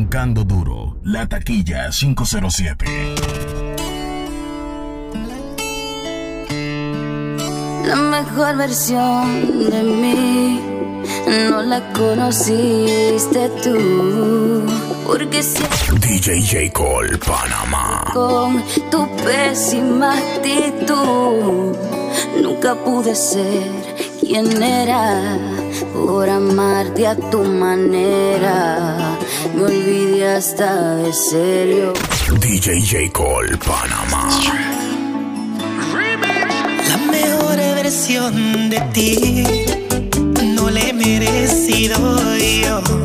Roncando Duro, La Taquilla 507. La mejor versión de mí no la conociste tú. Porque si DJ J. Cole, Panamá. Con tu pésima actitud, nunca pude ser quien era por amarte a tu manera. Me olvidé hasta de serio. DJ J. Cole, Panamá. La mejor versión de ti no le he merecido yo.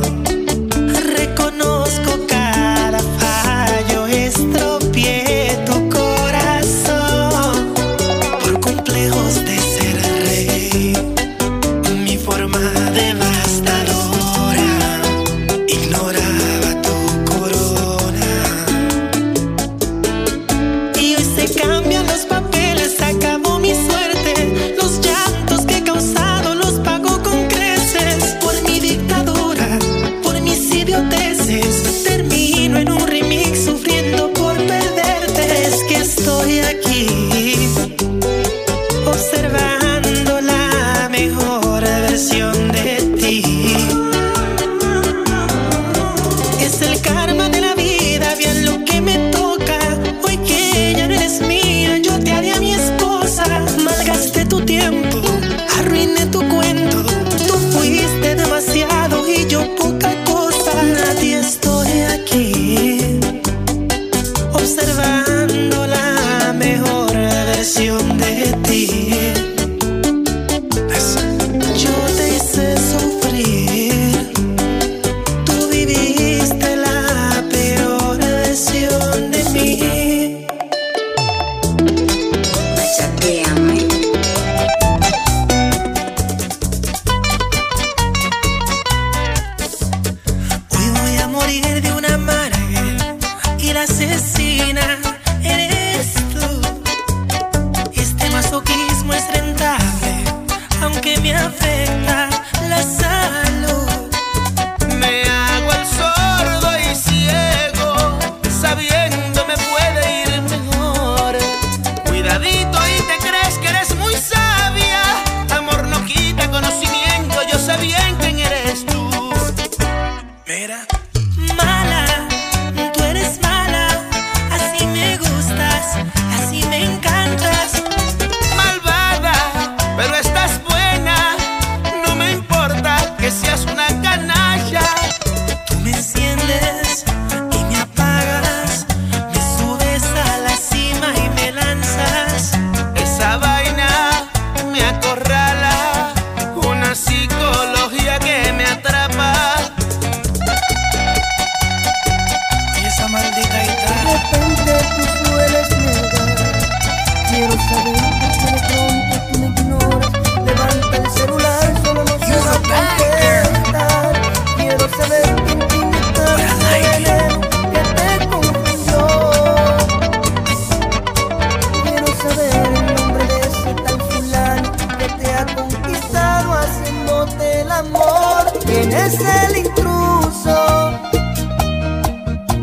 ¿Quién es el intruso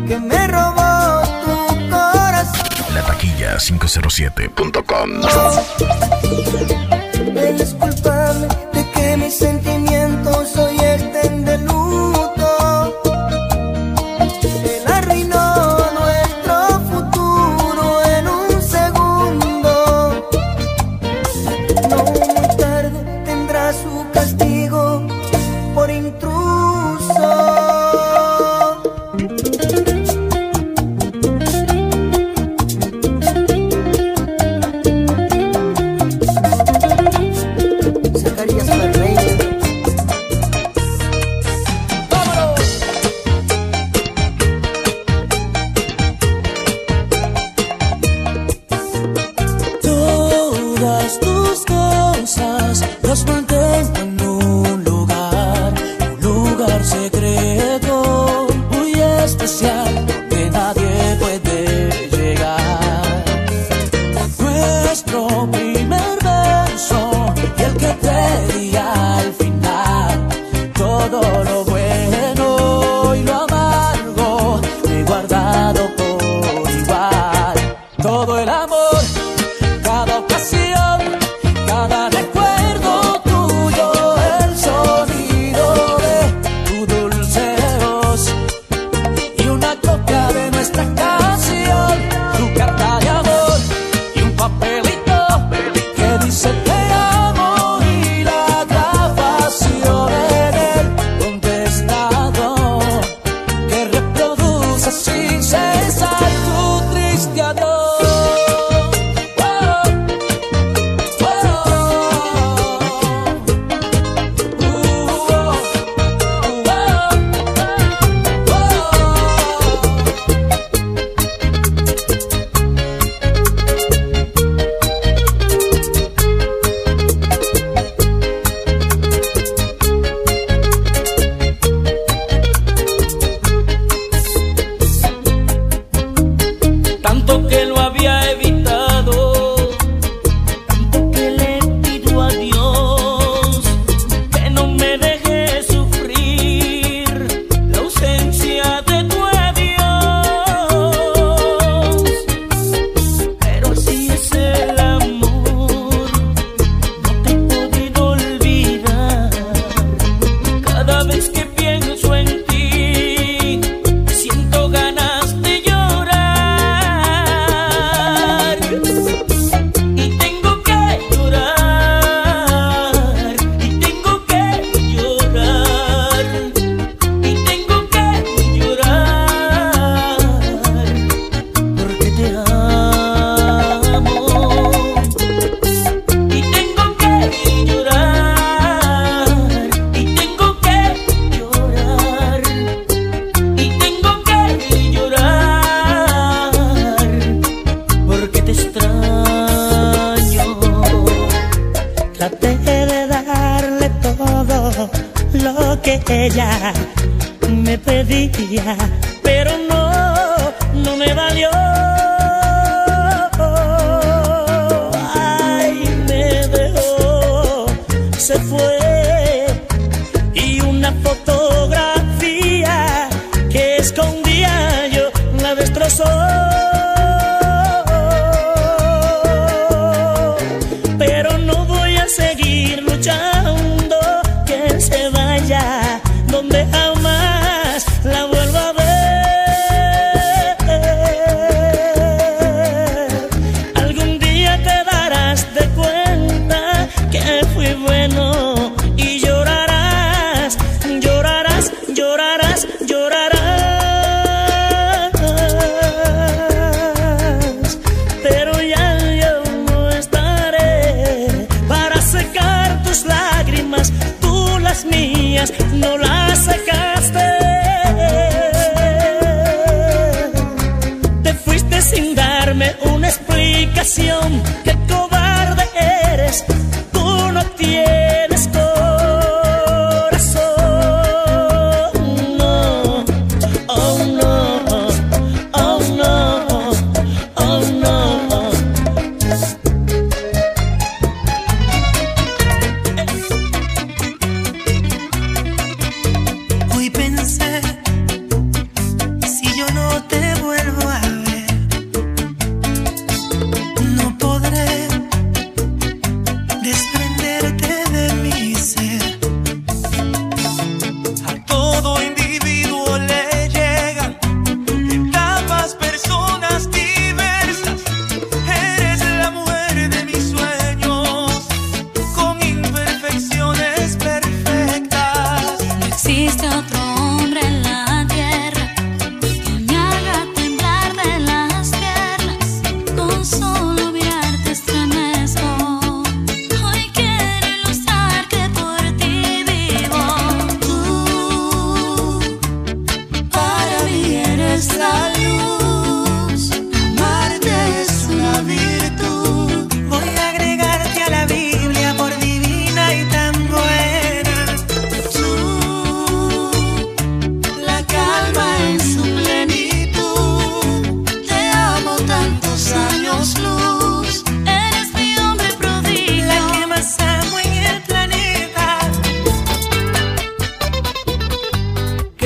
que me robó tu corazón? La taquilla 507.com secreto.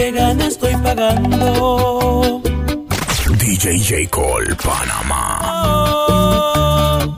¿Qué gana estoy pagando? DJ J. Cole, Panamá. Oh,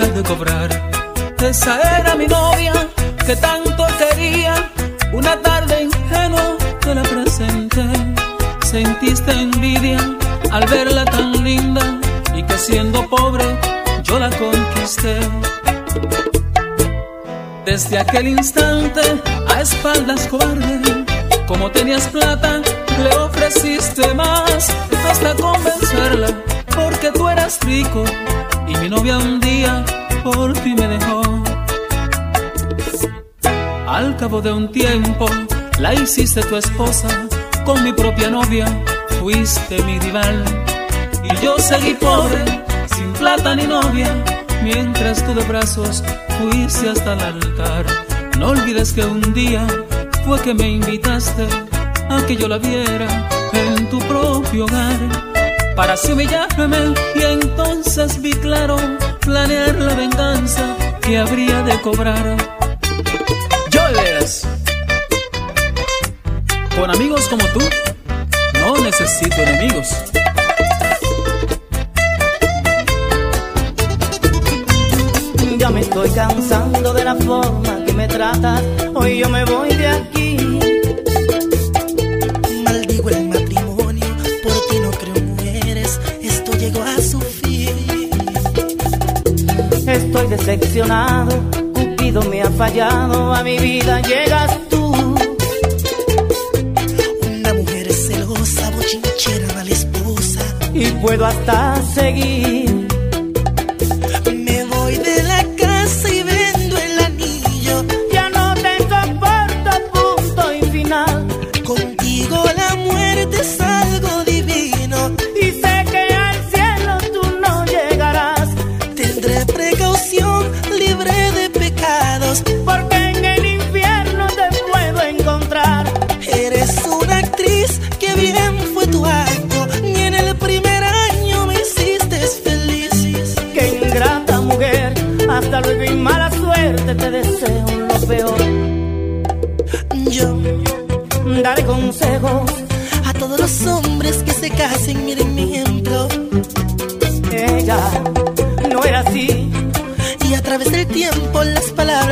de cobrar. Esa era mi novia que tanto quería. Una tarde ingenua te la presenté. Sentiste envidia al verla tan linda y que siendo pobre yo la conquisté. Desde aquel instante, a espaldas cobarde, como tenías plata, le ofreciste más hasta convencerla, porque tú eras rico mi novia un día por ti me dejó. Al cabo de un tiempo, la hiciste tu esposa, con mi propia novia fuiste mi rival. Y yo seguí pobre, sin plata ni novia, mientras tú de brazos fuiste hasta el altar. No olvides que un día fue que me invitaste a que yo la viera en tu propio hogar. Para así humillarme y entonces vi claro planear la venganza que habría de cobrar. Joyles, con amigos como tú, no necesito enemigos. Ya me estoy cansando de la forma que me tratas. Hoy yo me voy de aquí. Decepcionado. Cupido me ha fallado. A mi vida llegas tú. Una mujer celosa, bochinchera, mala esposa. Y puedo hasta seguir.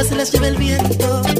Se las lleva el viento.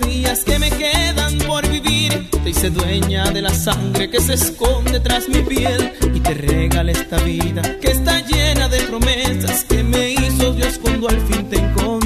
días que me quedan por vivir, te hice dueña de la sangre que se esconde tras mi piel y te regala esta vida que está llena de promesas que me hizo Dios cuando al fin te encontré.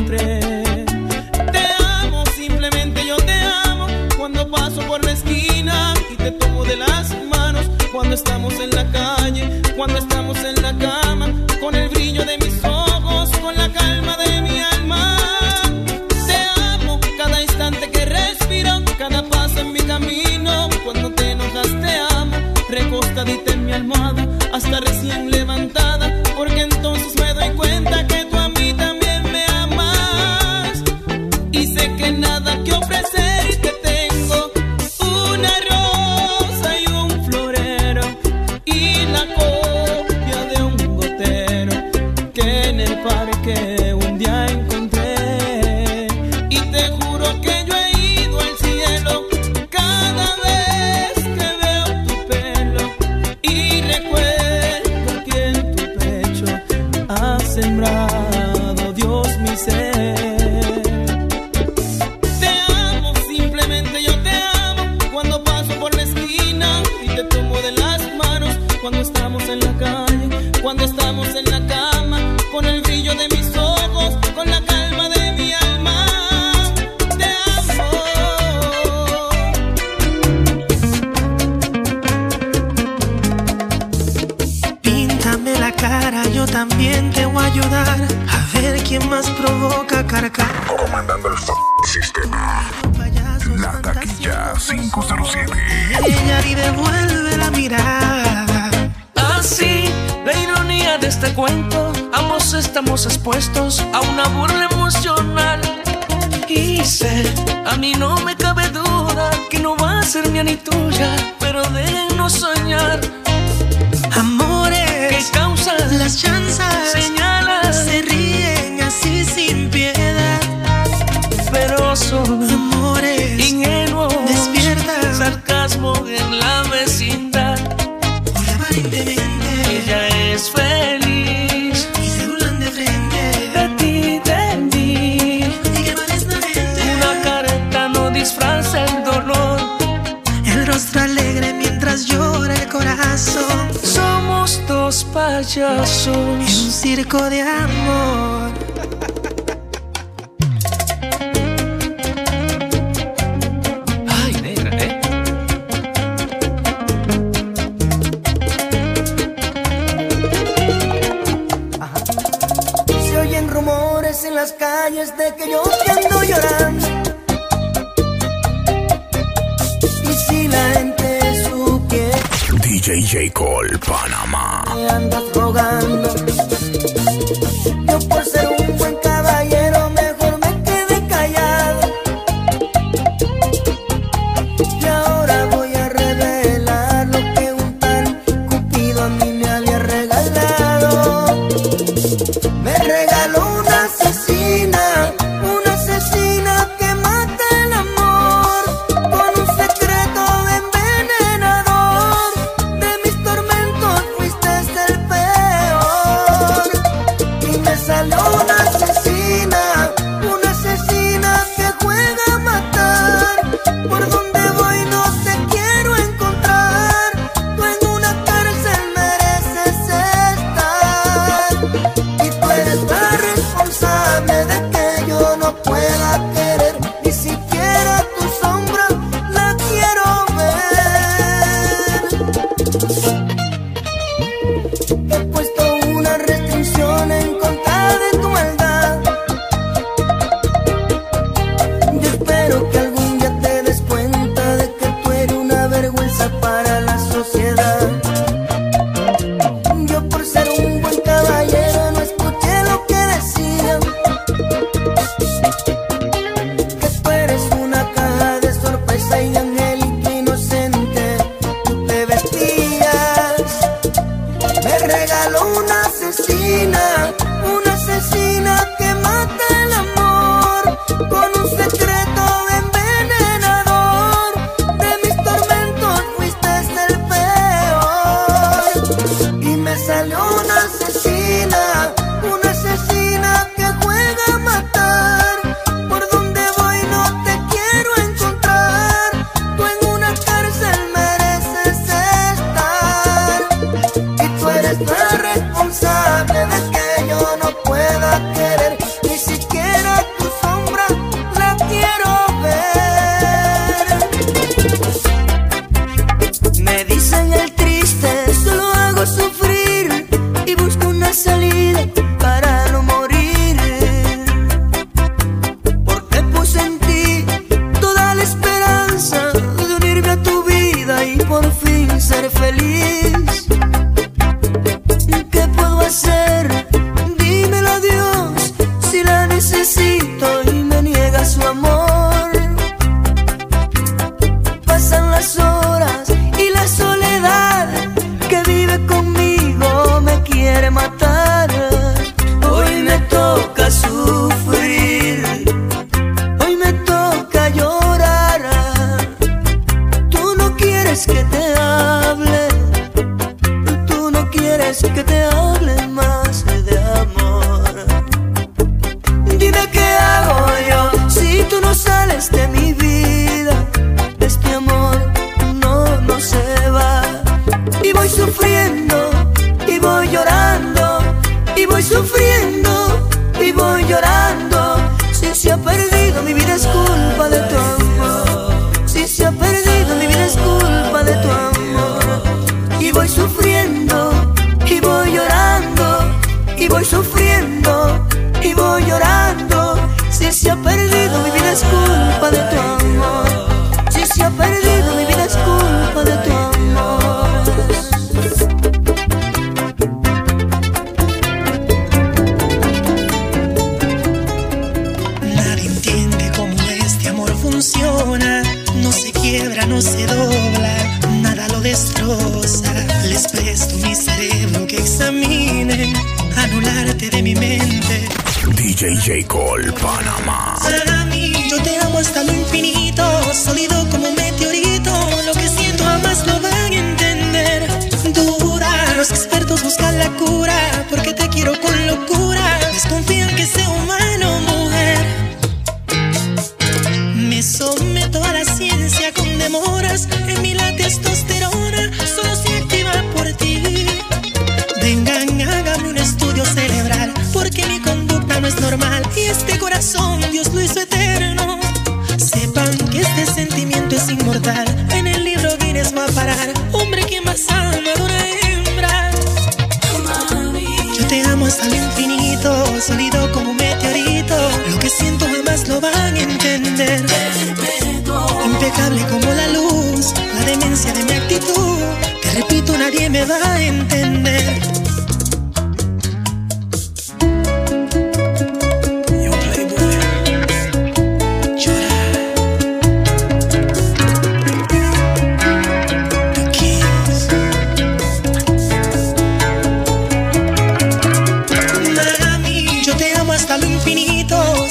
Payasos. En un circo de amor.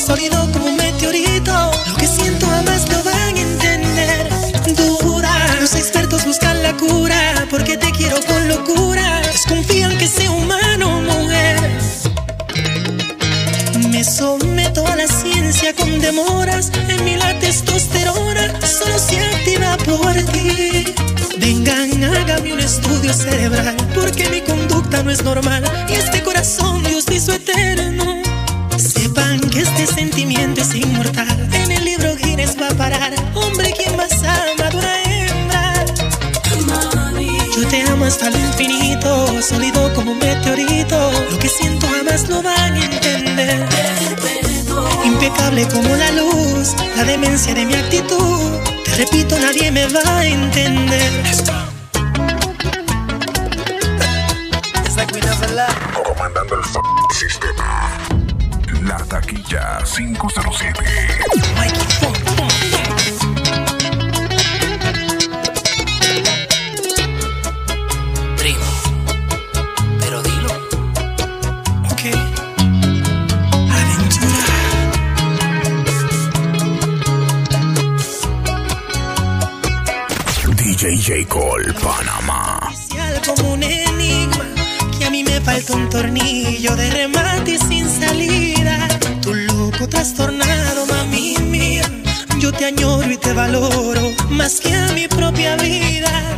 Sólido como un meteorito. Lo que siento jamás lo van a entender. Dura, los expertos buscan la cura, porque te quiero con locura. Desconfían que sea humano, mujer. Me someto a la ciencia con demoras. En mí la testosterona solo se activa por ti. Vengan, hágame un estudio cerebral. Porque mi conducta no es normal. Y este corazón Dios hizo eterno. Que este sentimiento es inmortal. En el libro Guinness va a parar. Hombre, quien más ama de una hembra. Yo te amo hasta lo infinito, sólido como un meteorito. Lo que siento jamás lo van a entender. Impecable como la luz, la demencia de mi actitud. Te repito, nadie me va a entender. La taquilla 507. Primo, pero dilo. Ok. Aventura. DJ J. Cole, Panamá. especial como un falta un tornillo de remate y sin salida. Tu loco trastornado, mami mía. Yo te añoro y te valoro más que a mi propia vida.